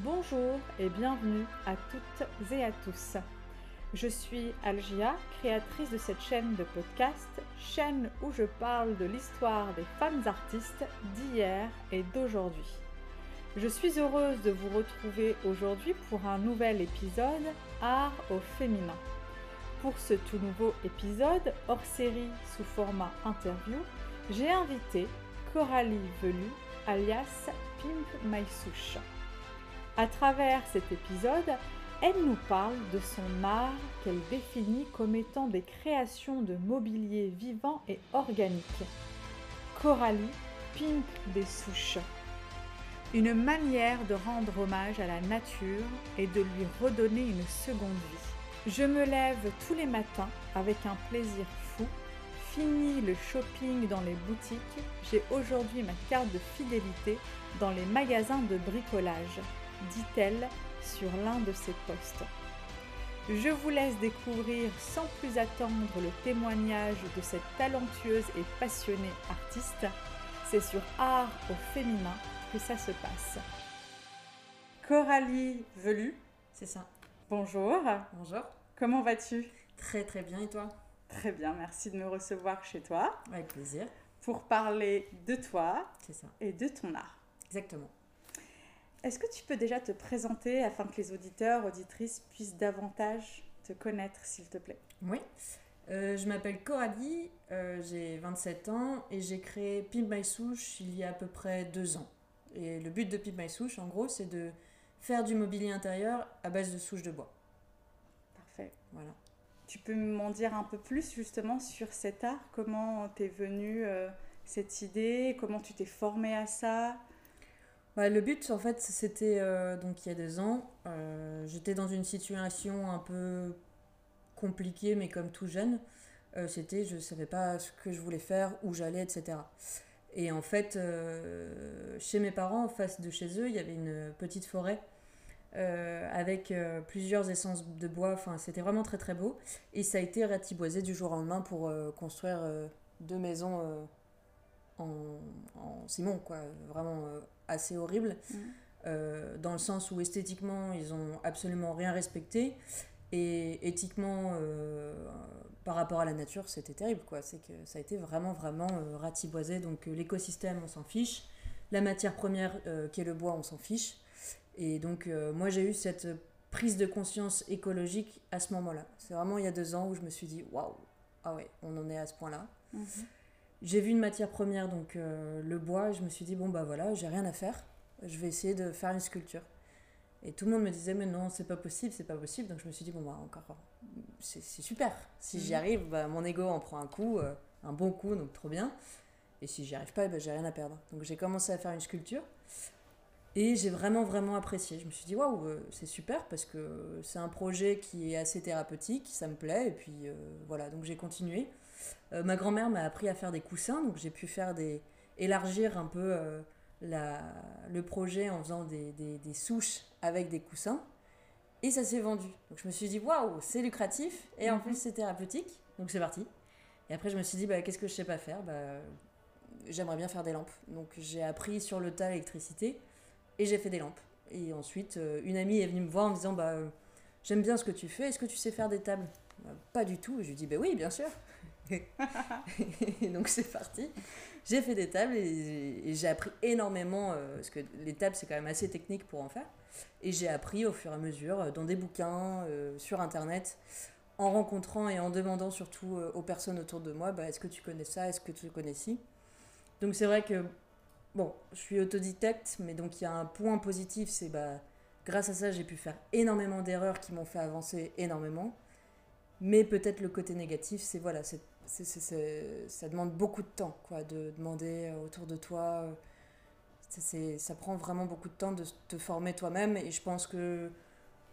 Bonjour et bienvenue à toutes et à tous. Je suis Algia, créatrice de cette chaîne de podcast, chaîne où je parle de l'histoire des femmes artistes d'hier et d'aujourd'hui. Je suis heureuse de vous retrouver aujourd'hui pour un nouvel épisode Art au féminin. Pour ce tout nouveau épisode, hors série sous format interview, j'ai invité Coralie Velu, alias Pimp My Souche. À travers cet épisode, elle nous parle de son art qu'elle définit comme étant des créations de mobilier vivant et organique. Coralie Pimp des souches. Une manière de rendre hommage à la nature et de lui redonner une seconde vie. Je me lève tous les matins avec un plaisir fou. Fini le shopping dans les boutiques, j'ai aujourd'hui ma carte de fidélité dans les magasins de bricolage dit-elle sur l'un de ses posts. Je vous laisse découvrir sans plus attendre le témoignage de cette talentueuse et passionnée artiste. C'est sur Art au féminin que ça se passe. Coralie Velu. C'est ça. Bonjour. Bonjour. Comment vas-tu? Très très bien et toi? Très bien, merci de me recevoir chez toi. Avec plaisir. Pour parler de toi C'est ça. et de ton art. Exactement. Est-ce que tu peux déjà te présenter afin que les auditeurs, auditrices puissent davantage te connaître, s'il te plaît? Oui. Euh, je m'appelle Coralie, euh, j'ai 27 ans et j'ai créé Pimp My Souche il y a à peu près deux ans. Et le but de Pimp My Souche, en gros, c'est de faire du mobilier intérieur à base de souches de bois. Parfait. Voilà. Tu peux m'en dire un peu plus justement sur cet art? Comment t'es venue euh, cette idée? Comment tu t'es formée à ça? Bah, le but, en fait, c'était euh, donc il y a deux ans. euh, J'étais dans une situation un peu compliquée, mais comme tout jeune. Euh, c'était, je savais pas ce que je voulais faire, où j'allais, etc. Et en fait, euh, chez mes parents, en face de chez eux, il y avait une petite forêt avec plusieurs essences de bois. Enfin, c'était vraiment très très beau. Et ça a été ratiboisé du jour au lendemain pour construire deux maisons en, en ciment, quoi. Vraiment euh, assez horrible. Mhm. Euh, dans le sens où esthétiquement, ils ont absolument rien respecté. Et éthiquement, euh, par rapport à la nature, c'était terrible, quoi. C'est que ça a été vraiment, vraiment ratiboisé. Donc l'écosystème, on s'en fiche. La matière première, qui est le bois, on s'en fiche. Et donc, moi, j'ai eu cette prise de conscience écologique à ce moment-là. C'est vraiment il y a deux ans où je me suis dit, waouh, ah ouais, on en est à ce point-là. Mhm. J'ai vu une matière première, donc euh, le bois, et je me suis dit, bon, bah voilà, j'ai rien à faire. Je vais essayer de faire une sculpture. Et tout le monde me disait, mais non, c'est pas possible, c'est pas possible. Donc je me suis dit, bon, bah encore, c'est super. Si j'y Mhm. arrive, bah, mon ego en prend un coup, euh, un bon coup, donc trop bien. Et si j'y arrive pas, bah, j'ai rien à perdre. Donc j'ai commencé à faire une sculpture. Et j'ai vraiment, vraiment apprécié. Je me suis dit, waouh, euh, c'est super parce que c'est un projet qui est assez thérapeutique, ça me plaît. Et puis euh, voilà, donc j'ai continué. Euh, ma grand-mère m'a appris à faire des coussins, donc j'ai pu faire des. élargir un peu euh, la, le projet en faisant des, des, des souches avec des coussins. Et ça s'est vendu. Donc je me suis dit, waouh, c'est lucratif et en Mhm. plus c'est thérapeutique. Donc c'est parti. Et après, je me suis dit, bah, qu'est-ce que je sais pas faire? Bah, J'aimerais bien faire des lampes. Donc j'ai appris sur le tas l'électricité et j'ai fait des lampes. Et ensuite, euh, une amie est venue me voir en me disant, bah, j'aime bien ce que tu fais, est-ce que tu sais faire des tables? Bah, Pas du tout. Et je lui dis, bah oui, bien sûr. Donc c'est parti. J'ai fait des tables et, j'ai appris énormément, euh, parce que les tables c'est quand même assez technique pour en faire. Et j'ai appris au fur et à mesure, euh, dans des bouquins, euh, sur internet, en rencontrant et en demandant surtout aux personnes autour de moi, bah, est-ce que tu connais ça, est-ce que tu connais ci? Donc c'est vrai que, bon, je suis autodidacte, mais donc il y a un point positif, c'est bah, grâce à ça j'ai pu faire énormément d'erreurs qui m'ont fait avancer énormément. Mais peut-être le côté négatif, c'est voilà, c'est- c'est- ça demande beaucoup de temps, quoi, de demander euh, autour de toi. euh, c'est, c'est- ça prend vraiment beaucoup de temps de te former toi-même. Et je pense que,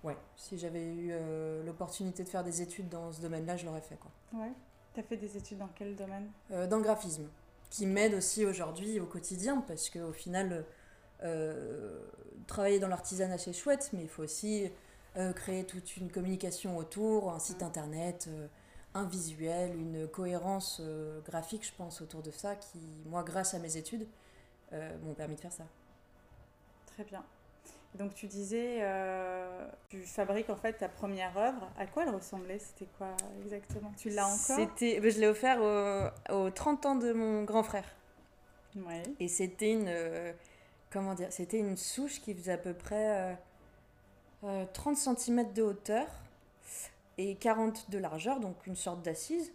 ouais, si j'avais eu euh, l'opportunité de faire des études dans ce domaine-là, je l'aurais fait, quoi. Ouais. T'as fait des études dans quel domaine? Euh, dans le graphisme, qui m'aide aussi aujourd'hui au quotidien, parce qu'au final, euh, travailler dans l'artisanat, c'est chouette, mais il faut aussi euh, créer toute une communication autour, un site internet, euh, un visuel, une cohérence euh, graphique, je pense, autour de ça, qui, moi, grâce à mes études, euh, m'ont permis de faire ça. Très bien. Donc tu disais, euh, tu fabriques en fait ta première œuvre. À quoi elle ressemblait? C'était quoi exactement? Tu l'as encore? C'était, ben, je l'ai offert aux 30 ans de mon grand frère. Ouais. Et c'était une, euh, comment dire, c'était une souche qui faisait à peu près euh, 30 cm de hauteur et 40 de largeur, donc une sorte d'assise.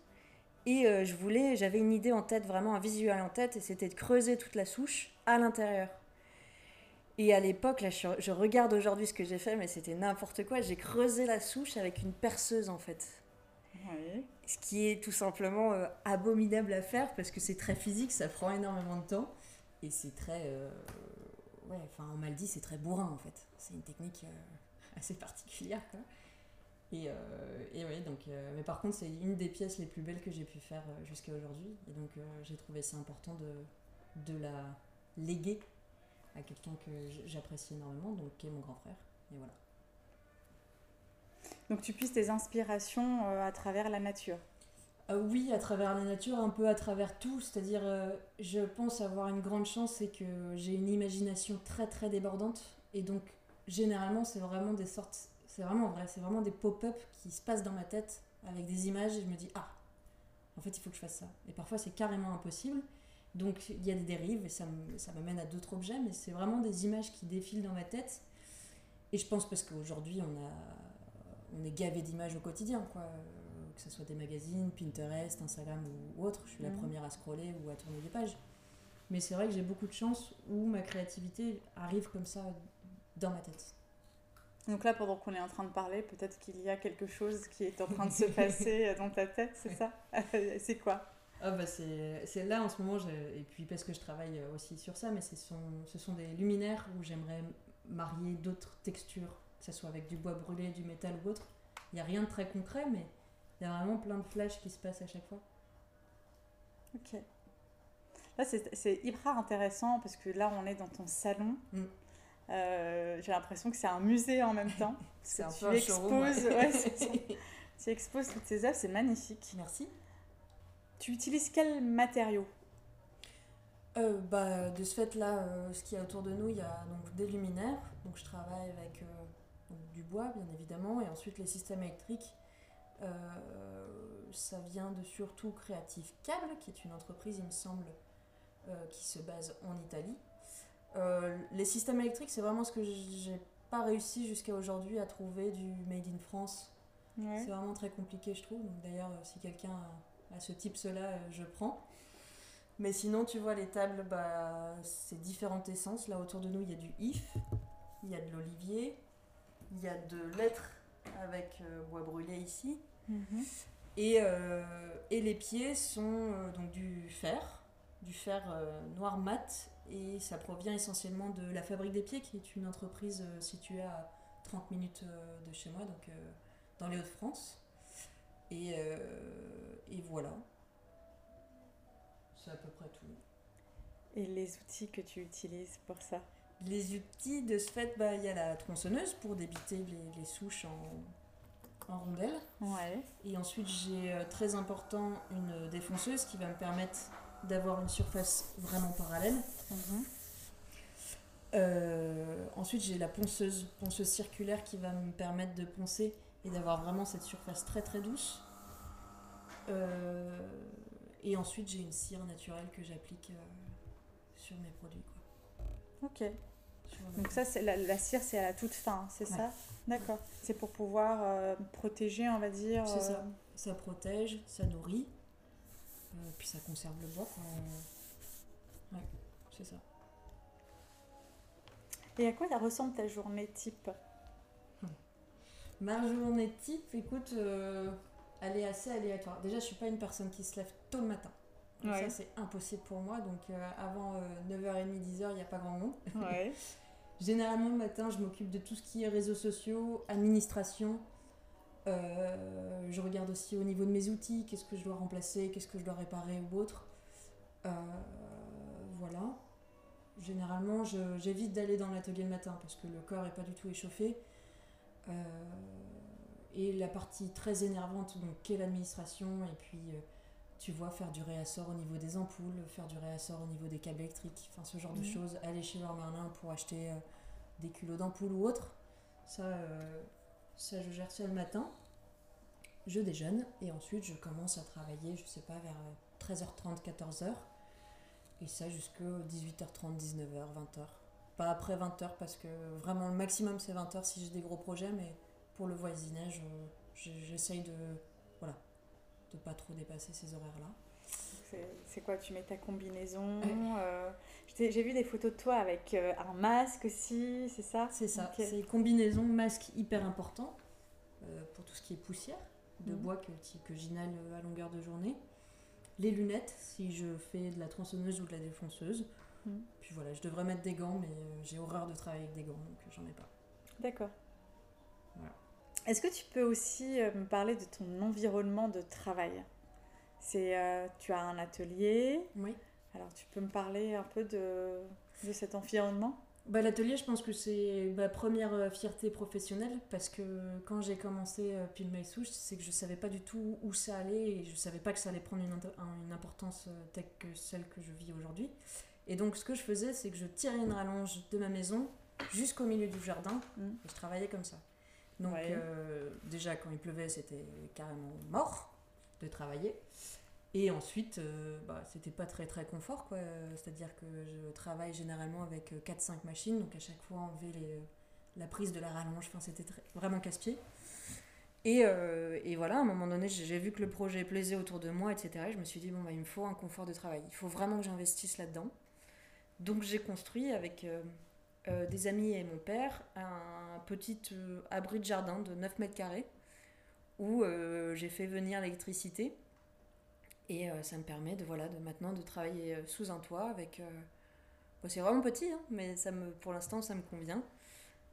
Et euh, je voulais, j'avais une idée en tête, vraiment un visuel en tête, et c'était de creuser toute la souche à l'intérieur. Et à l'époque, là, je, je regarde aujourd'hui ce que j'ai fait, mais c'était n'importe quoi. J'ai creusé la souche avec une perceuse, en fait. Oui. Ce qui est tout simplement euh, abominable à faire parce que c'est très physique, ça prend énormément de temps. Et c'est très. euh, ouais, enfin, on m'a dit, c'est très bourrin en fait. C'est une technique euh, assez particulière, quoi. Et, euh, et oui, donc. euh, mais par contre, c'est une des pièces les plus belles que j'ai pu faire euh, jusqu'à aujourd'hui. Et donc, j'ai trouvé ça important de, de la léguer à quelqu'un que j'apprécie énormément, donc qui est mon grand frère. Et voilà. Donc tu puisses tes inspirations euh, à travers la nature. Euh, oui, à travers la nature, un peu à travers tout. C'est-à-dire, euh, je pense avoir une grande chance, c'est que j'ai une imagination très très débordante. Et donc, généralement, c'est vraiment des sortes. C'est vraiment vrai, c'est vraiment des pop-up qui se passent dans ma tête avec des images et je me dis, ah, en fait, il faut que je fasse ça. Et parfois, c'est carrément impossible. Donc, il y a des dérives et ça me- ça m'amène à d'autres objets, mais c'est vraiment des images qui défilent dans ma tête. Et je pense parce qu'aujourd'hui, on, a, on est gavé d'images au quotidien, quoi. Que ce soit des magazines, Pinterest, Instagram ou, ou autre. Je suis la Mhm. première à scroller ou à tourner des pages. Mais c'est vrai que j'ai beaucoup de chance où ma créativité arrive comme ça dans ma tête. Donc là, pendant qu'on est en train de parler, peut-être qu'il y a quelque chose qui est en train de se passer dans ta tête, c'est ça? C'est quoi? Ah bah c'est là en ce moment, et puis parce que je travaille aussi sur ça, mais ce sont, ce sont des luminaires où j'aimerais marier d'autres textures, que ce soit avec du bois brûlé, du métal ou autre. Il n'y a rien de très concret, mais il y a vraiment plein de flashs qui se passent à chaque fois. Ok. Là, c'est c'est hyper intéressant parce que là, on est dans ton salon. Mm. Euh, J'ai l'impression que c'est un musée en même temps. C'est un peu tu showroom, exposes, ouais. ouais, tu exposes toutes tes œuvres, c'est magnifique. Merci. Tu utilises quel matériau? Euh, bah, de ce fait-là, euh, ce qu'il y a autour de nous, il y a donc des luminaires. Donc je travaille avec donc, du bois, bien évidemment, et ensuite les systèmes électriques. ça vient de surtout Creative Cable, qui est une entreprise, il me semble, qui se base en Italie. Euh, les systèmes électriques, c'est vraiment ce que j'ai pas réussi jusqu'à aujourd'hui à trouver du made in France. C'est vraiment très compliqué, je trouve. Donc d'ailleurs, euh, si quelqu'un a, ce type-cela, euh, je prends. Mais sinon, tu vois, les tables, bah, c'est différentes essences. Là, autour de nous, il y a du if, il y a de l'olivier, il y a de l'être avec euh, bois brûlé ici. Mhm. Et, euh, et les pieds sont donc du fer, du fer euh, noir mat. Et ça provient essentiellement de la Fabrique des Pieds, qui est une entreprise euh, située à 30 minutes euh, de chez moi, donc dans les Hauts-de-France. Et, et voilà. C'est à peu près tout. Et les outils que tu utilises pour ça? Les outils, de ce fait, bah, il y a la tronçonneuse pour débiter les, les souches en, en rondelles. Ouais. Et ensuite, j'ai très important une défonceuse qui va me permettre d'avoir une surface vraiment parallèle. Mhm. Euh, ensuite, j'ai la ponceuse, ponceuse circulaire qui va me permettre de poncer et d'avoir vraiment cette surface très très douce. Euh, et ensuite, j'ai une cire naturelle que j'applique euh, sur mes produits. Quoi. Ok. Donc ça, c'est la, la cire, c'est à la toute fin, c'est Ouais. ça? D'accord. C'est pour pouvoir protéger, on va dire. C'est ça. Ça protège, ça nourrit, euh, puis ça conserve le bois. Quand Ouais, c'est ça. Et à quoi ça ressemble ta journée type? Ma journée type, écoute, euh, elle est assez aléatoire. Déjà, je suis pas une personne qui se lève tôt le matin. Ouais. Ça, c'est impossible pour moi. Donc, euh, avant 9h30, 10h, il n'y a pas grand monde. Ouais. Généralement, le matin, je m'occupe de tout ce qui est réseaux sociaux, administration. Euh, je regarde aussi au niveau de mes outils, qu'est-ce que je dois remplacer, qu'est-ce que je dois réparer ou autre. Euh, voilà. Généralement, j'évite d'aller dans l'atelier le matin parce que le corps n'est pas du tout échauffé. Euh, et la partie très énervante, donc, qu'est l'administration, et puis euh, tu vois, faire du réassort au niveau des ampoules, faire du réassort au niveau des câbles électriques, enfin ce genre de Mhm. choses, aller chez Leroy Merlin pour acheter euh, des culots d'ampoule ou autre. Ça, ça, je gère ça le matin. Je déjeune et ensuite je commence à travailler, je sais pas, vers 13h30, 14h. Et ça jusqu'à 18h30, 19h, 20h. Pas après 20h parce que vraiment le maximum c'est 20h si j'ai des gros projets, mais pour le voisinage, euh, j'essaye de voilà de pas trop dépasser ces horaires-là. C'est- quoi? Tu mets ta combinaison Ouais. euh, J'ai vu des photos de toi avec euh, un masque aussi, c'est ça? C'est ça, c'est combinaison, masque hyper important euh, pour tout ce qui est poussière de Mhm. bois que, que j'inhale à longueur de journée. Les lunettes si je fais de la tronçonneuse ou de la défonceuse. Mhm. Puis voilà, je devrais mettre des gants, mais euh, j'ai horreur de travailler avec des gants, donc euh, j'en ai pas. D'accord. Voilà. Est-ce que tu peux aussi euh, me parler de ton environnement de travail? C'est, euh, tu as un atelier. Oui. Alors, tu peux me parler un peu de, de cet environnement? Bah, L'atelier, je pense que c'est ma première euh, fierté professionnelle parce que quand j'ai commencé euh, Pile My Souche, c'est que je savais pas du tout où ça allait et je savais pas que ça allait prendre une, importance euh, telle que celle que je vis aujourd'hui. Et donc, ce que je faisais, c'est que je tirais une rallonge de ma maison jusqu'au milieu du jardin Mm. et je travaillais comme ça. Donc, Ouais. euh, déjà, quand il pleuvait, c'était carrément mort de travailler. Et ensuite, euh, bah, c'était pas très très confort, quoi. C'est-à-dire que je travaille généralement avec euh, 4-5 machines, donc à chaque fois enlever les, la prise de la rallonge, c'était vraiment casse-pied. Et, euh, et voilà, à un moment donné, j'ai vu que le projet plaisait autour de moi, etc. Et je me suis dit, bon, bah, il me faut un confort de travail. Il faut vraiment que j'investisse là-dedans. Donc j'ai construit avec euh, euh, des amis et mon père un petit euh, abri de jardin de 9 mètres carrés où euh, j'ai fait venir l'électricité. Et euh, ça me permet de, voilà, de maintenant de travailler euh, sous un toit avec... euh, bon, c'est vraiment petit, hein, mais ça me, pour l'instant ça me convient.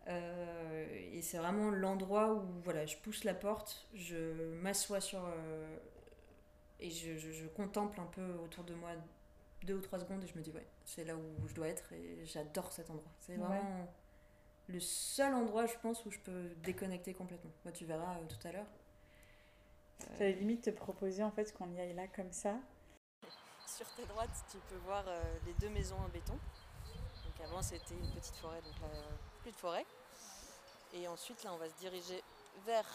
Euh, et c'est vraiment l'endroit où voilà, je pousse la porte, je m'assois sur... et je, je- je contemple un peu autour de moi deux ou trois secondes et je me dis ouais, c'est là où je dois être et j'adore cet endroit. C'est Ouais. vraiment le seul endroit, je pense, où je peux déconnecter complètement. Moi, tu verras tout à l'heure. J'allais limite te proposer en fait qu'on y aille là comme ça. Sur ta droite, tu peux voir euh, les deux maisons en béton. Donc avant, c'était une petite forêt, donc là, plus de forêt. Et ensuite, là, on va se diriger vers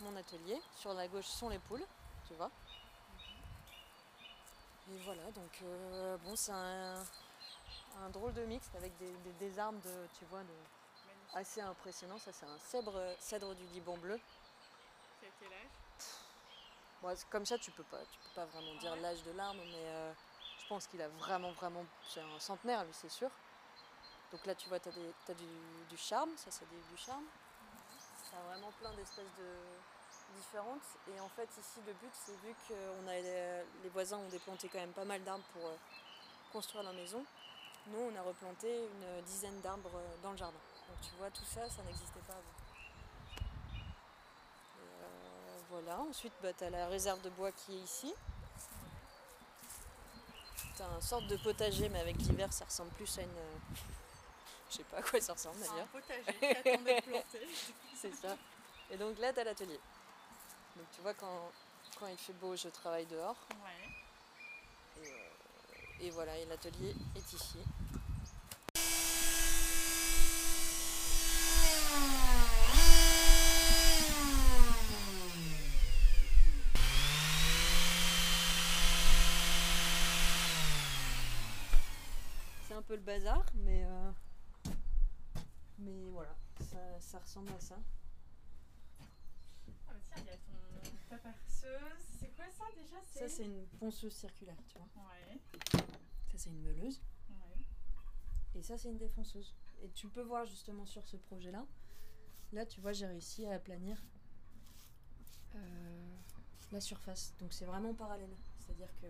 mon atelier. Sur la gauche sont les poules, tu vois. Et voilà, donc euh, bon, c'est un, drôle de mix avec des, des- des arbres de, tu vois, assez impressionnants. Ça, c'est un cèdre, cèdre du Liban bleu. Comme ça, tu peux pas, tu peux pas vraiment dire l'âge de l'arbre, mais euh, je pense qu'il a vraiment, vraiment, c'est un centenaire, lui, c'est sûr. Donc là, tu vois, tu as, du, charme, ça c'est du charme. Tu as vraiment plein d'espèces de différentes. Et en fait, ici, le but, c'est vu que a les voisins ont déplanté quand même pas mal d'arbres pour euh, construire leur maison. Nous, on a replanté une dizaine d'arbres euh, dans le jardin. Donc tu vois, tout ça, ça n'existait pas avant. Et, euh, voilà, ensuite bah, tu as la réserve de bois qui est ici. Tu as un sorte de potager, mais avec l'hiver, ça ressemble plus à une. euh, Je sais pas à quoi ça ressemble d'ailleurs. potager d'être planté. C'est ça. Et donc là, tu as l'atelier. Donc tu vois, quand, quand il fait beau, je travaille dehors. Ouais. Et, euh, et voilà, et l'atelier est ici. Peu le bazar, mais, euh, mais voilà, ça, ça ressemble à ça. Ah bah tiens, il y a ton, ta perceuse. C'est quoi ça déjà? Ça, c'est une ponceuse circulaire, tu vois. Ouais. Ça, c'est une meuleuse. ouais. Et ça, c'est une défonceuse. Et tu peux voir justement sur ce projet-là. Là, tu vois, j'ai réussi à aplanir euh, la surface. Donc, c'est vraiment parallèle. C'est-à-dire que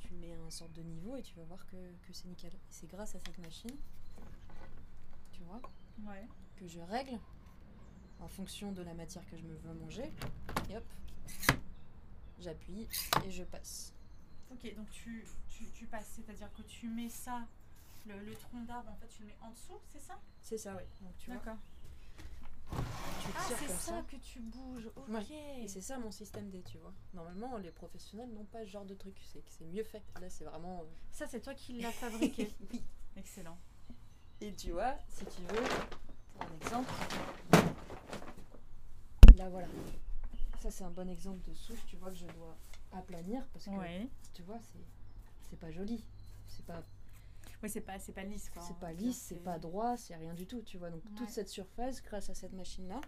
tu mets un sorte de niveau et tu vas voir que, que c'est nickel. Et c'est grâce à cette machine, tu vois, Ouais. que je règle en fonction de la matière que je me veux manger. Et hop, j'appuie et je passe. Ok, donc tu, tu, tu passes, c'est-à-dire que tu mets ça, le, le tronc d'arbre, en fait, tu le mets en dessous, c'est ça? C'est ça, oui. Donc, tu D'accord. Tu Ah, c'est comme ça, ça. que tu bouges. Ok. Ouais. Et c'est ça mon système D, tu vois. Normalement, les professionnels n'ont pas ce genre de truc. C'est mieux fait. Là, c'est vraiment. euh, Ça, c'est toi qui l'as fabriqué. oui. Excellent. Et tu vois, si tu veux, pour un exemple. Là, voilà. Ça, c'est un bon exemple de souche. Tu vois que je dois aplanir parce que, Ouais. tu vois, c'est, c'est pas joli. C'est pas, Oui, c'est pas, c'est pas lisse quoi. c'est pas lisse, c'est pas droit, c'est rien du tout, tu vois. Donc, toute cette surface, grâce à cette machine-là,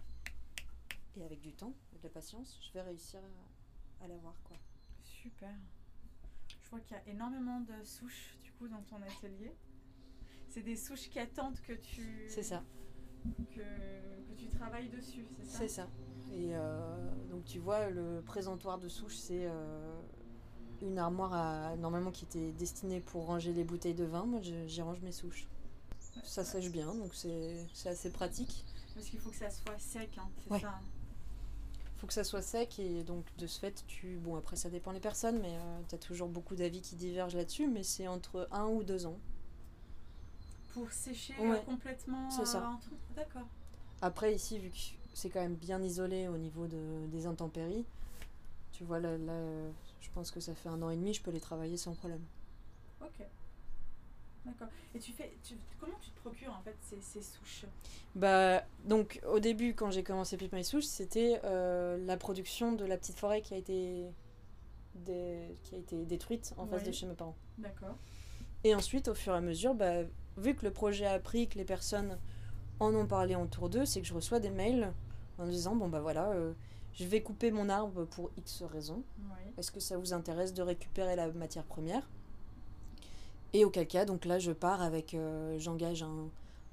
et avec du temps, de la patience, je vais réussir à, à l'avoir, quoi. Super. Je vois qu'il y a énormément de souches du coup dans ton atelier. C'est des souches qui attendent que tu C'est ça. que, que tu travailles dessus, c'est ça? C'est ça. Et euh, donc tu vois, le présentoir de souche, c'est euh, une armoire à, normalement qui était destinée pour ranger les bouteilles de vin. Moi, j'y range mes souches. Ça sèche bien, donc c'est assez pratique. Parce qu'il faut que ça soit sec, hein, c'est Ouais. ça. faut que ça soit sec et donc de ce fait, tu. Bon, après, ça dépend des personnes, mais tu as toujours beaucoup d'avis qui divergent là-dessus, mais c'est entre un ou deux ans. Pour sécher Ouais. euh, complètement. C'est ça. euh. D'accord. Après, ici, vu que c'est quand même bien isolé au niveau de, des intempéries, tu vois, là, là, euh, je pense que ça fait un an et demi, je peux les travailler sans problème. Ok. D'accord. Et tu fais, tu- comment tu te procures en fait ces, ces souches? Bah, donc au début, quand j'ai commencé Pipe My Souche, c'était euh, la production de la petite forêt qui a été, qui a été détruite en face de chez mes parents. D'accord. Et ensuite, au fur et à mesure, bah, vu que le projet a pris, que les personnes en ont parlé autour d'eux, c'est que je reçois des mails en disant bon bah voilà, euh, je vais couper mon arbre pour X raisons. Oui. Est-ce que ça vous intéresse de récupérer la matière première? Et auquel cas, donc là, je pars avec, euh, j'engage un,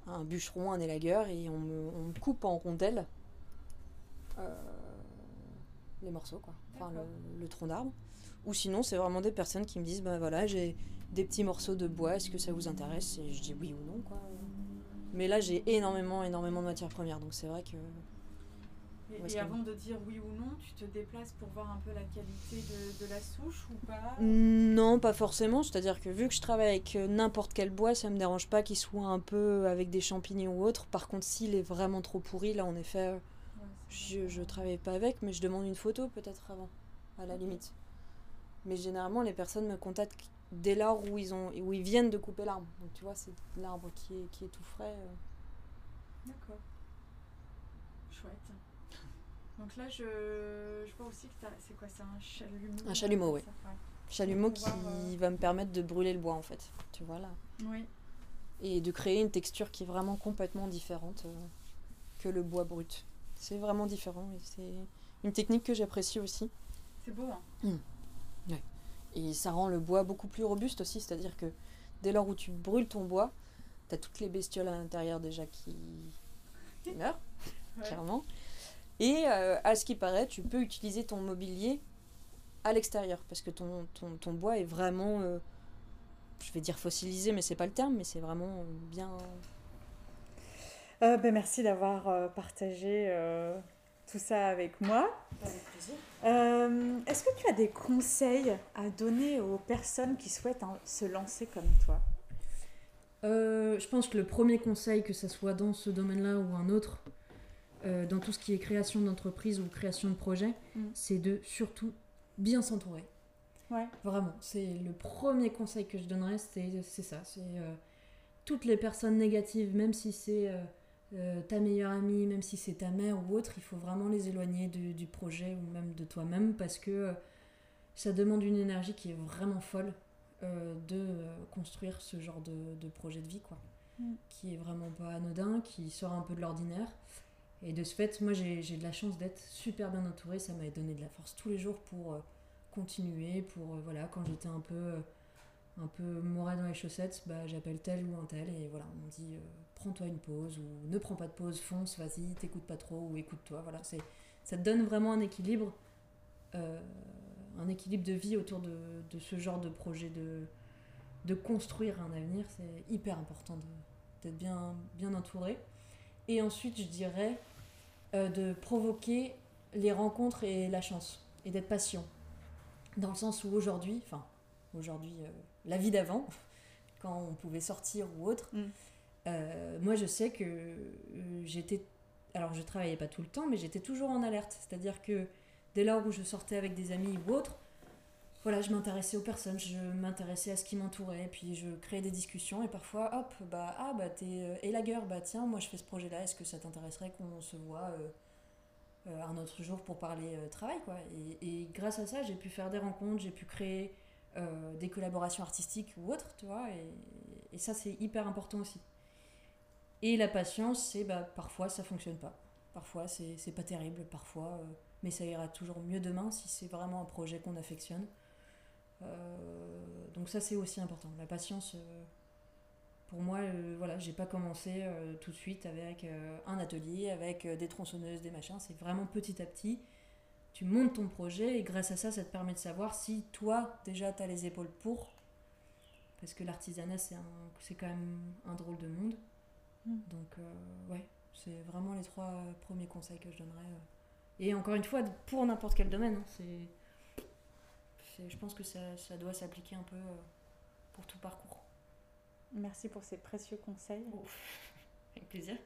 un bûcheron, un élagueur, et on me, on me coupe en rondelles euh, les morceaux, quoi. Enfin, le, le tronc d'arbre. Ou sinon, c'est vraiment des personnes qui me disent, bah voilà, j'ai des petits morceaux de bois, est-ce que ça vous intéresse? Et je dis oui ou non, quoi. Mais là, j'ai énormément, énormément de matière première, donc c'est vrai que Et, avant de dire oui ou non, tu te déplaces pour voir un peu la qualité de, de la souche ou pas? Non, pas forcément. C'est-à-dire que vu que je travaille avec euh, n'importe quel bois, ça me dérange pas qu'il soit un peu avec des champignons ou autre. Par contre, s'il est vraiment trop pourri, là, en effet, euh, Ouais, je, je travaille pas avec, mais je demande une photo peut-être avant, à la limite. Mais généralement, les personnes me contactent dès lors où ils, ont, où ils viennent de couper l'arbre. Donc tu vois, c'est l'arbre qui est, qui est tout frais. euh. D'accord. Chouette. Donc là, je, je vois aussi que t'as- c'est quoi C'est un chalumeau Un chalumeau, oui. ouais. Chalumeau qui euh, va me permettre de brûler le bois, en fait. Tu vois, là. Oui. et de créer une texture qui est vraiment complètement différente euh, que le bois brut. C'est vraiment différent et c'est une technique que j'apprécie aussi. C'est beau, hein Et ça rend le bois beaucoup plus robuste aussi, c'est-à-dire que dès lors où tu brûles ton bois, tu as toutes les bestioles à l'intérieur déjà qui, qui meurent, Ouais. clairement. Et euh, à ce qui paraît, tu peux utiliser ton mobilier à l'extérieur parce que ton, ton, ton bois est vraiment, euh, je vais dire fossilisé, mais c'est pas le terme, mais c'est vraiment bien, Euh, ben, Merci d'avoir euh, partagé euh, tout ça avec moi. Avec plaisir. Euh, Est-ce que tu as des conseils à donner aux personnes qui souhaitent hein, se lancer comme toi? Euh, je pense que le premier conseil, que ce soit dans ce domaine-là ou un autre, euh, dans tout ce qui est création d'entreprise ou création de projet, Mm. c'est de surtout bien s'entourer. Ouais. Vraiment, c'est le premier conseil que je donnerais, c'est ça. C'est euh, toutes les personnes négatives, même si c'est euh, ta meilleure amie, même si c'est ta mère ou autre, il faut vraiment les éloigner du, du projet ou même de toi-même parce que ça demande une énergie qui est vraiment folle de construire ce genre de, de projet de vie, quoi. Mm. Qui est vraiment pas anodin, qui sort un peu de l'ordinaire. Et de ce fait, moi j'ai de la chance d'être super bien entourée, ça m'a donné de la force tous les jours pour euh, continuer, pour euh, voilà, quand j'étais un peu euh, un peu dans les chaussettes, bah, j'appelle tel ou un tel et voilà, on me dit euh, prends-toi une pause ou ne prends pas de pause, fonce, vas-y, t'écoutes pas trop ou écoute-toi, voilà, c'est ça te donne vraiment un équilibre un équilibre de vie autour de, de ce genre de projet de, de construire un avenir, c'est hyper important d'être bien, bien entouré. Et ensuite, je dirais euh, de provoquer les rencontres et la chance, et d'être patient. Dans le sens où aujourd'hui, enfin, aujourd'hui, euh, la vie d'avant, quand on pouvait sortir ou autre, Mm. euh, moi je sais que j'étais. Alors je travaillais pas tout le temps, mais j'étais toujours en alerte. C'est-à-dire que dès lors où je sortais avec des amis ou autres, voilà, je m'intéressais aux personnes, je m'intéressais à ce qui m'entourait, puis je créais des discussions et parfois, hop, bah, ah, bah, t'es élagueur, bah, tiens, moi je fais ce projet-là, est-ce que ça t'intéresserait qu'on se voit un autre jour pour parler travail, quoi? Et, grâce à ça, j'ai pu faire des rencontres, j'ai pu créer des collaborations artistiques ou autres, tu vois, et, et ça, c'est hyper important aussi. Et la patience, c'est bah, parfois ça fonctionne pas. Parfois c'est pas terrible, parfois, euh, mais ça ira toujours mieux demain si c'est vraiment un projet qu'on affectionne. Euh, donc ça c'est aussi important. La patience, euh, pour moi, voilà, j'ai pas commencé tout de suite avec un atelier, avec des tronçonneuses, des machins. C'est vraiment petit à petit. Tu montes ton projet et grâce à ça, ça te permet de savoir si toi déjà tu as les épaules pour. Parce que l'artisanat c'est quand même un drôle de monde. Mm. Donc, euh, ouais, c'est vraiment les trois premiers conseils que je donnerais. Euh. Et encore une fois, pour n'importe quel domaine, hein, c'est, je pense que ça, ça doit s'appliquer un peu euh, pour tout parcours. Merci pour ces précieux conseils. Avec plaisir.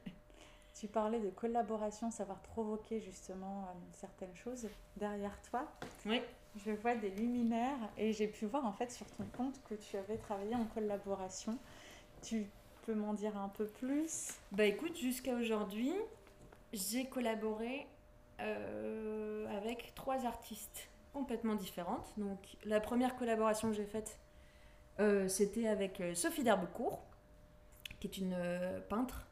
Tu parlais de collaboration, savoir provoquer justement certaines choses derrière toi. Oui. Je vois des luminaires et j'ai pu voir en fait sur ton compte que tu avais travaillé en collaboration. Tu peux m'en dire un peu plus? Bah écoute, jusqu'à aujourd'hui, j'ai collaboré euh, avec trois artistes complètement différentes. Donc la première collaboration que j'ai faite, euh, c'était avec euh, Sophie d'Herbecourt, qui est une peintre.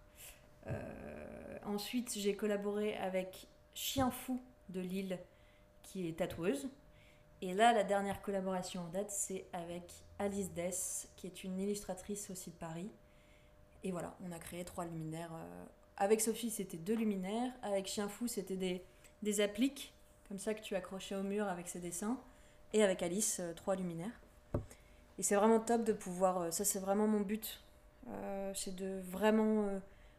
ensuite, j'ai collaboré avec Chien Fou de Lille, qui est tatoueuse. Et là, la dernière collaboration en date, c'est avec Alice Dess, qui est une illustratrice aussi de Paris. Et voilà, on a créé trois luminaires. Euh, avec Sophie, c'était deux luminaires. Avec Chien Fou, c'était des appliques, comme ça que tu accrochais au mur avec ses dessins. Et avec Alice, euh, trois luminaires. Et c'est vraiment top de pouvoir. Euh, ça, c'est vraiment mon but. c'est de vraiment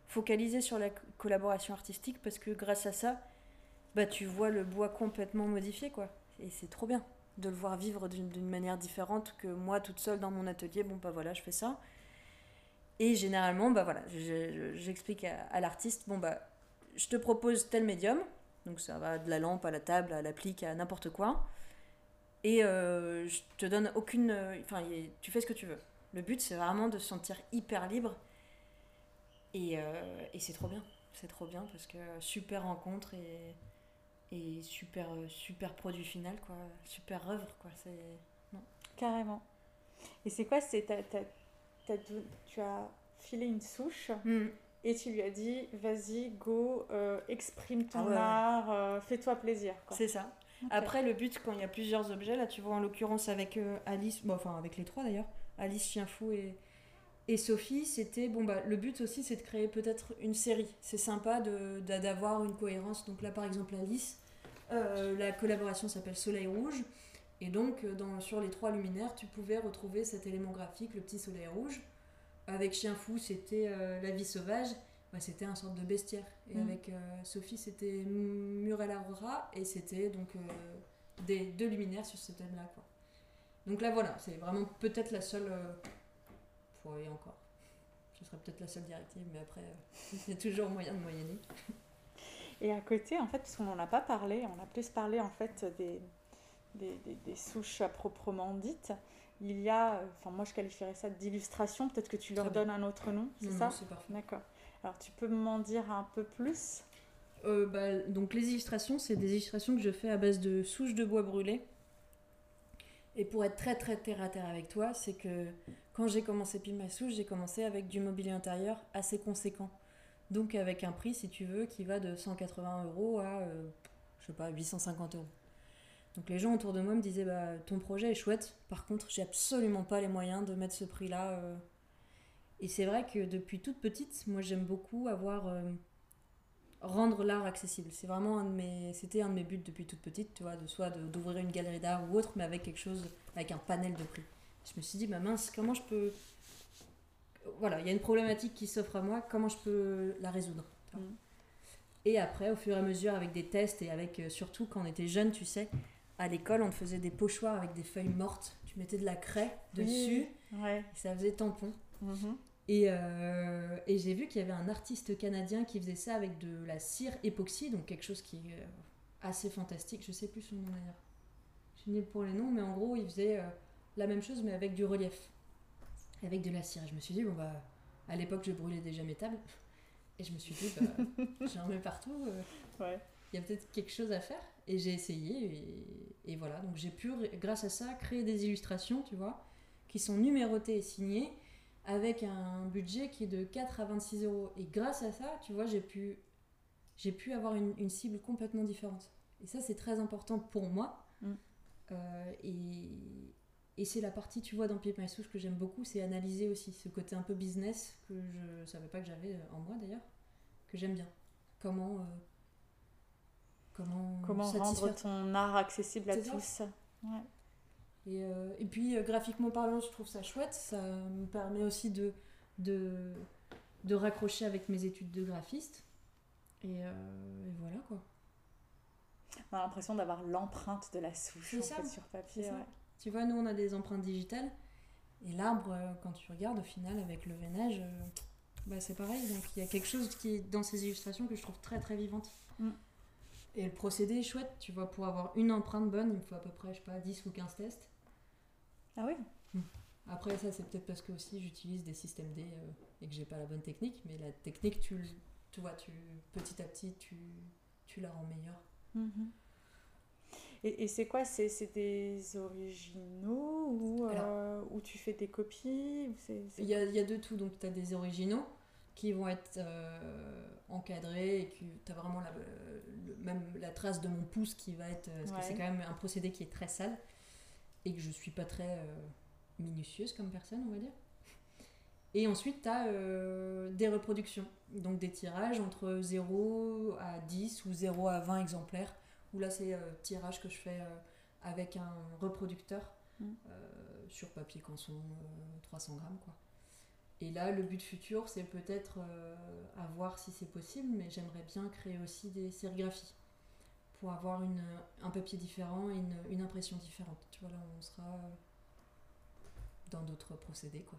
focaliser sur la collaboration artistique parce que grâce à ça, bah, tu vois le bois complètement modifié, quoi. Et c'est trop bien de le voir vivre d'une manière différente que moi toute seule dans mon atelier. Bon, bah voilà, je fais ça. Et généralement, bah voilà, j'explique à, l'artiste, bon bah, je te propose tel médium, donc ça va de la lampe à la table, à l'applique, à n'importe quoi, et euh, je te donne aucune, enfin, tu fais ce que tu veux. Le but, c'est vraiment de se sentir hyper libre, et, euh, et c'est trop bien, c'est trop bien parce que super rencontre et, et super super produit final quoi, super œuvre quoi, c'est non. Carrément. Et c'est quoi, c'est tu as filé une souche hmm. Et tu lui as dit vas-y, go, euh, exprime ton ah art, euh, fais-toi plaisir. C'est ça. Après, le but, quand il y a plusieurs objets, là tu vois en l'occurrence avec euh, Alice, bon, enfin avec les trois d'ailleurs, Alice, Chien Fou et, et Sophie, c'était bon bah le but aussi c'est de créer peut-être une série. C'est sympa d'avoir de, une cohérence. Donc là par exemple Alice, la collaboration s'appelle Soleil Rouge. Et donc, dans, sur les trois luminaires, tu pouvais retrouver cet élément graphique, le petit soleil rouge. Avec Chien Fou, c'était euh, La vie sauvage. Bah, c'était un sorte de bestiaire. Et mm. avec euh, Sophie, c'était Murel Aurora. Et c'était donc des, deux luminaires sur ce thème-là. Donc là, voilà, c'est vraiment peut-être la seule. Pour et encore. Ce serait peut-être la seule directive, mais après, il y a toujours moyen de moyenner. Et à côté, en fait, parce qu'on n'en a pas parlé, on a plus parlé en fait des, des, des, souches à proprement dites, il y a, enfin moi je qualifierais ça d'illustration, peut-être que tu leur donnes un autre nom, c'est ça C'est parfait. D'accord. Alors tu peux m'en dire un peu plus? Euh, bah, Donc les illustrations, c'est des illustrations que je fais à base de souches de bois brûlé. Et pour être très très terre à terre avec toi, c'est que quand j'ai commencé Pile ma souche, j'ai commencé avec du mobilier intérieur assez conséquent. Donc avec un prix, si tu veux, qui va de 180 euros à, euh, je sais pas, 850 euros. Donc les gens autour de moi me disaient bah, ton projet est chouette, par contre j'ai absolument pas les moyens de mettre ce prix-là. Euh. Et c'est vrai que depuis toute petite, moi j'aime beaucoup avoir euh, rendre l'art accessible. C'est vraiment un de mes, c'était un de mes buts depuis toute petite, tu vois, de soit d'ouvrir une galerie d'art ou autre, mais avec quelque chose, avec un panel de prix. Je me suis dit bah mince, comment je peux, voilà, il y a une problématique qui s'offre à moi, comment je peux la résoudre. Mmh. Et après, au fur et à mesure, avec des tests et avec euh, surtout quand on était jeune, tu sais, à l'école, on faisait des pochoirs avec des feuilles mortes. Tu mettais de la craie dessus. Ouais. Et ça faisait tampon. Mhm. Et, euh, et j'ai vu qu'il y avait un artiste canadien qui faisait ça avec de la cire époxy, donc quelque chose qui est euh, assez fantastique. Je sais plus son nom d'ailleurs. suis nulle pour les noms, mais en gros, il faisait euh, la même chose, mais avec du relief, avec de la cire. Et je me suis dit, bon, bah, à l'époque, je brûlais déjà mes tables. Et je me suis dit, bah, j'en mets partout. euh, Ouais. il y a peut-être quelque chose à faire. Et j'ai essayé, et, et voilà. Donc j'ai pu, grâce à ça, créer des illustrations, tu vois, qui sont numérotées et signées, avec un budget qui est de 4 à 26 euros. Et grâce à ça, tu vois, j'ai pu, j'ai pu avoir une, une cible complètement différente. Et ça, c'est très important pour moi. Mm. Euh, et et c'est la partie, tu vois, dans Pipe My Souche que j'aime beaucoup, c'est analyser aussi ce côté un peu business que je savais pas que j'avais en moi d'ailleurs, que j'aime bien. Comment. euh, comment rendre ton art accessible à tous Ouais. Et, euh, et puis, euh, graphiquement parlant, je trouve ça chouette. Ça me permet aussi de, de, de raccrocher avec mes études de graphiste. Et, euh, et voilà quoi. On a l'impression d'avoir l'empreinte de la souche ça. fait, sur papier. Ouais. Tu vois, nous on a des empreintes digitales. Et l'arbre, quand tu regardes au final avec le veinage, bah, c'est pareil. Donc il y a quelque chose qui est dans ces illustrations que je trouve très très vivante. Mm. Et le procédé est chouette. Tu vois, pour avoir une empreinte bonne, il me faut à peu près, je sais pas, 10 ou 15 tests. Ah oui Après, ça, c'est peut-être parce que aussi j'utilise des systèmes D euh, et que j'ai pas la bonne technique, mais la technique, tu, tu vois, tu, petit à petit, tu, tu la rends meilleure. Mhm. Et, et c'est quoi? C'est c'est des originaux ou, euh, ou tu fais des copies? Il y a, il y a de tout, donc tu as des originaux qui vont être euh, encadrés et tu as vraiment la, le- même la trace de mon pouce qui va être. Parce Ouais. que c'est quand même un procédé qui est très sale et que je suis pas très euh, minutieuse comme personne, on va dire. Et ensuite, tu as des reproductions, donc des tirages entre 0 à 10 ou 0 à 20 exemplaires, où là, c'est euh, tirage que je fais euh, avec un reproducteur Mm. euh, sur papier canson, euh, 300 grammes, quoi. Et là, le but futur, c'est peut-être euh, à voir si c'est possible, mais j'aimerais bien créer aussi des sérigraphies pour avoir une, un papier différent et une, une impression différente. Tu vois, là, on sera euh, dans d'autres procédés, quoi.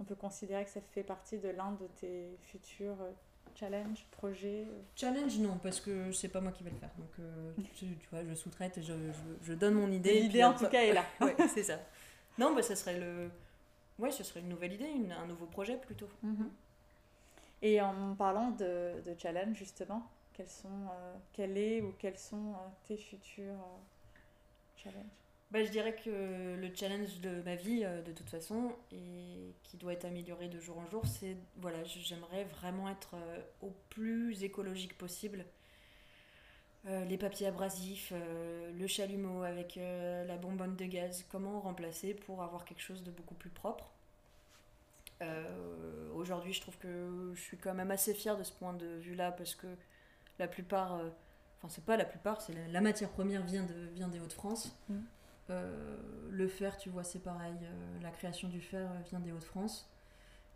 On peut considérer que ça fait partie de l'un de tes futurs euh, challenges, projets. Challenge, non, parce que c'est pas moi qui vais le faire. Donc, euh, tu, tu vois, je sous-traite, je, je, je donne mon idée. L'idée en tout cas est là. Ouais, c'est ça. Non, bah, ça serait le. Ouais, ce serait une nouvelle idée, une- un nouveau projet plutôt. Mhm. Et en parlant de, de challenge justement, quels sont, euh, quel est ou quels sont euh, tes futurs euh, challenges? Bah, je dirais que le challenge de ma vie, de toute façon, et qui doit être amélioré de jour en jour, c'est voilà, j'aimerais vraiment être au plus écologique possible. Euh, les papiers abrasifs, euh, le chalumeau avec euh, la bonbonne de gaz, comment remplacer pour avoir quelque chose de beaucoup plus propre. Aujourd'hui, je trouve que je suis quand même assez fière de ce point de vue-là parce que la plupart, enfin, c'est pas la plupart, c'est la, la matière première vient, de, vient des Hauts-de-France. Euh, le fer, tu vois, c'est pareil. la création du fer vient des Hauts-de-France.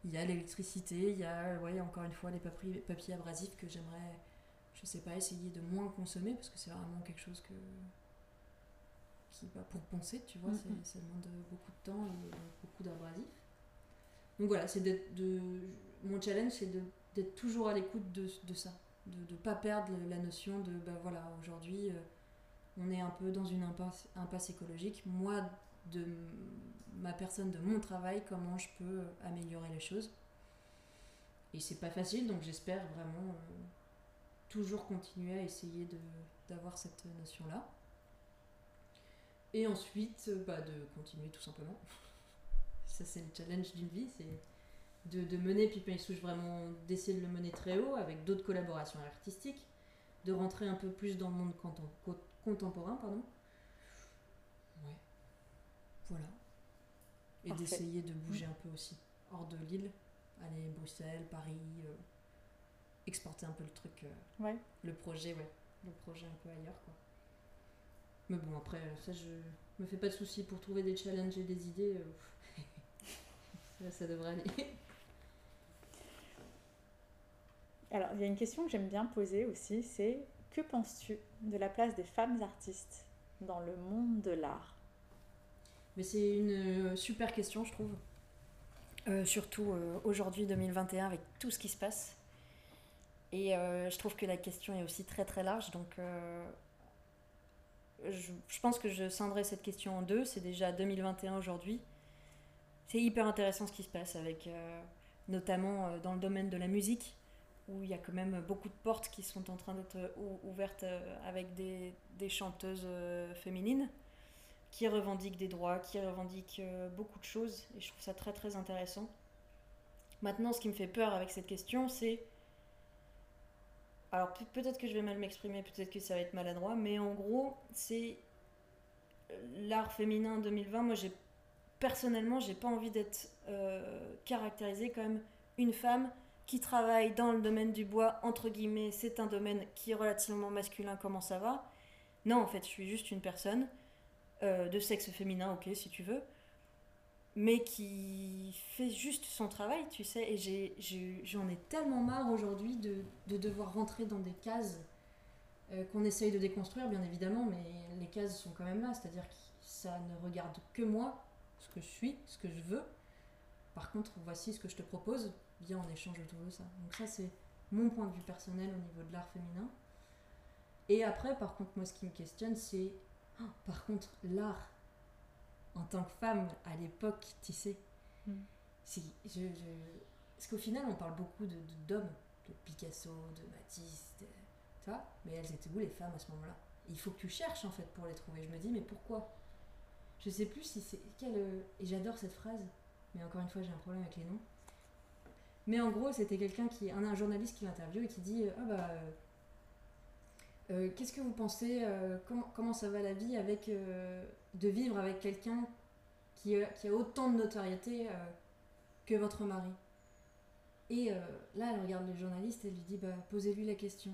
Il y a l'électricité, il y a, ouais, encore une fois, les papiers, papiers abrasifs que j'aimerais, je sais pas, essayer de moins consommer parce que c'est vraiment quelque chose que. qui, bah, pour poncer, tu vois, Mhm. c'est- ça demande beaucoup de temps et beaucoup d'abrasifs. Donc voilà, c'est d'être de, mon challenge, c'est d'être toujours à l'écoute de, de ça, de ne pas perdre la notion de, bah voilà, aujourd'hui, euh, on est un peu dans une impasse, impasse écologique. Moi, de ma personne, de mon travail, comment je peux améliorer les choses. Et c'est pas facile, donc j'espère vraiment euh, toujours continuer à essayer de- d'avoir cette notion-là. Et ensuite, euh, bah, de continuer tout simplement. Ça, c'est le challenge d'une vie, c'est de, de mener Pipe et Souche vraiment, d'essayer de le mener très haut avec d'autres collaborations artistiques, de rentrer un peu plus dans le monde contem- co- contemporain, pardon. Ouais. Voilà. Et d'essayer de bouger un peu aussi, hors de l'île, aller Bruxelles, Paris, euh, exporter un peu le truc, euh, Ouais. le projet, ouais, le projet un peu ailleurs, quoi. Mais bon, après, euh, ça, je me fais pas de soucis pour trouver des challenges et des idées. euh, ça, ça devrait aller. Alors, il y a une question que j'aime bien poser aussi, c'est que penses-tu de la place des femmes artistes dans le monde de l'art? Mais c'est une super question, je trouve. Euh, surtout euh, aujourd'hui, 2021, avec tout ce qui se passe. Et euh, je trouve que la question est aussi très très large. Donc, euh, je, pense que je scindrais cette question en deux. C'est déjà 2021 aujourd'hui. C'est hyper intéressant ce qui se passe avec, euh, notamment dans le domaine de la musique, où il y a quand même beaucoup de portes qui sont en train d'être ouvertes avec des, des chanteuses féminines qui revendiquent des droits, qui revendiquent beaucoup de choses. Et je trouve ça très très intéressant. Maintenant, ce qui me fait peur avec cette question, c'est alors peut-être que je vais mal m'exprimer, peut-être que ça va être maladroit, mais en gros, c'est euh, l'art féminin 2020. Moi, j'ai personnellement, j'ai pas envie d'être euh, caractérisée comme une femme qui travaille dans le domaine du bois, entre guillemets, c'est un domaine qui est relativement masculin, comment ça va? Non, en fait, je suis juste une personne euh, de sexe féminin, ok, si tu veux, mais qui fait juste son travail, tu sais. Et j'en ai, tellement marre aujourd'hui de, devoir rentrer dans des cases euh, qu'on essaye de déconstruire, bien évidemment, mais les cases sont quand même là. C'est-à-dire que ça ne regarde que moi, ce que je suis, ce que je veux. Par contre, voici ce que je te propose, viens en échange autour de ça. Donc ça, c'est mon point de vue personnel au niveau de l'art féminin. Et après, par contre, moi, ce qui me questionne, c'est, oh, par contre, l'art en tant que femme à l'époque, tu sais. Mm. je, Parce qu'au final, on parle beaucoup d'hommes, de, de, Picasso, de Matisse, tu vois, mais elles étaient où les femmes à ce moment-là? Il faut que tu cherches en fait pour les trouver. Je me dis, mais pourquoi? Je sais plus si c'est. Quel... Et j'adore cette phrase, mais encore une fois, j'ai un problème avec les noms. Mais en gros, c'était quelqu'un qui. Un, un journaliste qui l'interviewe et qui dit Ah bah. Euh, euh, qu'est-ce que vous pensez euh, comment, comment, ça va la vie avec de vivre avec quelqu'un qui, qui, a autant de notoriété que votre mari Et là, elle regarde le journaliste et lui dit bah, posez-lui la question.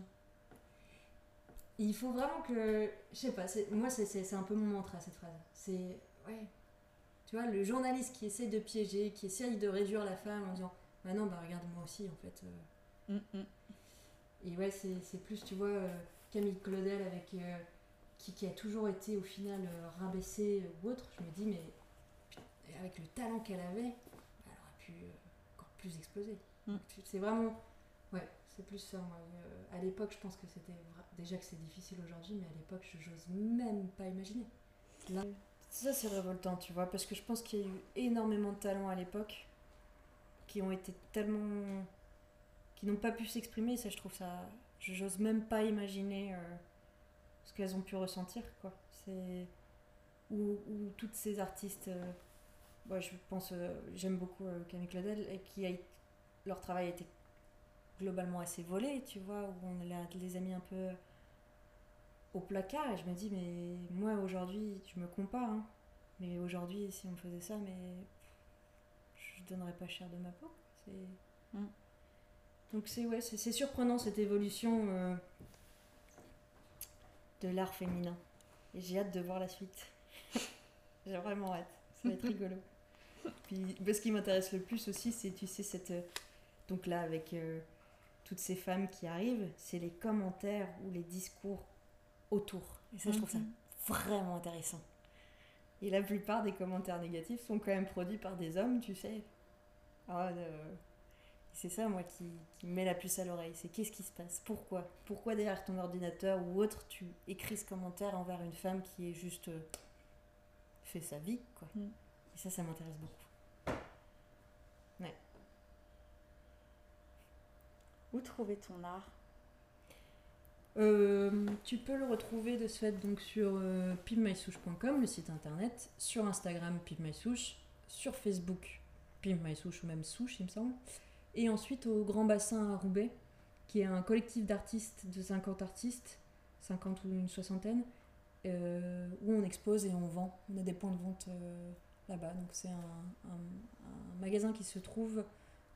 il faut vraiment que. Je sais pas, moi, c'est un peu mon mantra cette phrase. C'est. Ouais. Tu vois, le journaliste qui essaie de piéger, qui essaye de réduire la femme en disant Bah non, bah regarde moi aussi en fait. Mm, mm. Et ouais, c'est plus, tu vois Camille Claudel avec, euh, qui, qui, a toujours été au final euh, rabaissée ou autre, je me dis, mais avec le talent qu'elle avait, elle aurait pu euh, encore plus exploser. Mm. C'est vraiment. Ouais, c'est plus ça. Moi. à l'époque, je pense que c'était. Déjà que c'est difficile aujourd'hui, mais à l'époque, je n'ose même pas imaginer. Là, ça, c'est révoltant, tu vois, parce que je pense qu'il y a eu énormément de talents à l'époque qui ont été tellement. qui n'ont pas pu s'exprimer, ça, je trouve ça j'ose même pas imaginer euh, ce qu'elles ont pu ressentir quoi c'est ou, toutes ces artistes euh, je pense euh, j'aime beaucoup Camille Claudel et qui a leur travail a été globalement assez volé tu vois où on les a mis un peu au placard et je me dis mais moi aujourd'hui je me compare hein, mais aujourd'hui si on faisait ça mais je donnerais pas cher de ma peau c'est mm. Donc c'est ouais, c'est surprenant cette évolution euh, de l'art féminin. Et j'ai hâte de voir la suite. j'ai vraiment hâte. Ça va être rigolo. Puis ce qui m'intéresse le plus aussi, c'est tu sais cette euh, donc là avec euh, toutes ces femmes qui arrivent, c'est les commentaires ou les discours autour. Et ça, je trouve ça mhm. vraiment intéressant. Et la plupart des commentaires négatifs sont quand même produits par des hommes, tu sais. Ah, c'est ça, moi, qui, qui, met la puce à l'oreille. C'est qu'est-ce qui se passe? Pourquoi? Pourquoi derrière ton ordinateur ou autre, tu écris ce commentaire envers une femme qui est juste euh, fait sa vie, quoi? Mm. Et ça, ça m'intéresse beaucoup. Ouais. Où trouver ton art? Euh, tu peux le retrouver de ce fait donc sur euh, pimmaisouche.com, le site internet, sur Instagram pimmaisouche, sur Facebook pimmaisouche ou même souche il me semble, et ensuite au Grand Bassin à Roubaix, qui est un collectif d'artistes, de 50 artistes, 50 ou une soixantaine, euh, où on expose et on vend. On a des points de vente euh, là-bas. Donc c'est un, magasin qui se trouve,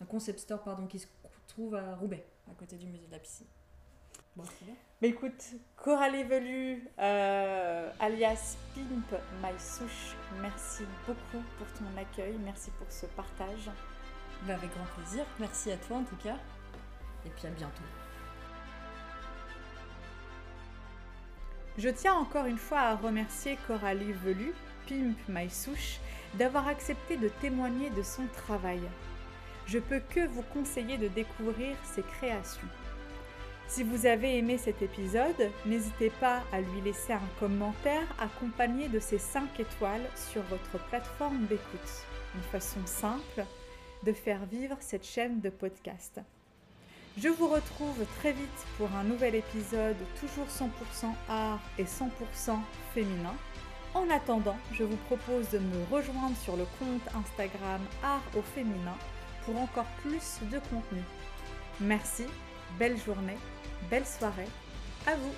un concept store pardon, qui se trouve à Roubaix, à côté du musée de la piscine. Bon, bien. Mais écoute, Coralie Velu, euh, alias Pimp My Souche, merci beaucoup pour ton accueil, merci pour ce partage. Bah, avec grand plaisir. Merci à toi en tout cas. Et puis à bientôt. Je tiens encore une fois à remercier Coralie Velu, Pimp My Souche, d'avoir accepté de témoigner de son travail. Je peux que vous conseiller de découvrir ses créations. Si vous avez aimé cet épisode, n'hésitez pas à lui laisser un commentaire accompagné de ces 5 étoiles sur votre plateforme d'écoute. Une façon simple de faire vivre cette chaîne de podcast. Je vous retrouve très vite pour un nouvel épisode toujours 100% art et 100% féminin. En attendant, je vous propose de me rejoindre sur le compte Instagram Art au féminin pour encore plus de contenu. Merci, belle journée, belle soirée, à vous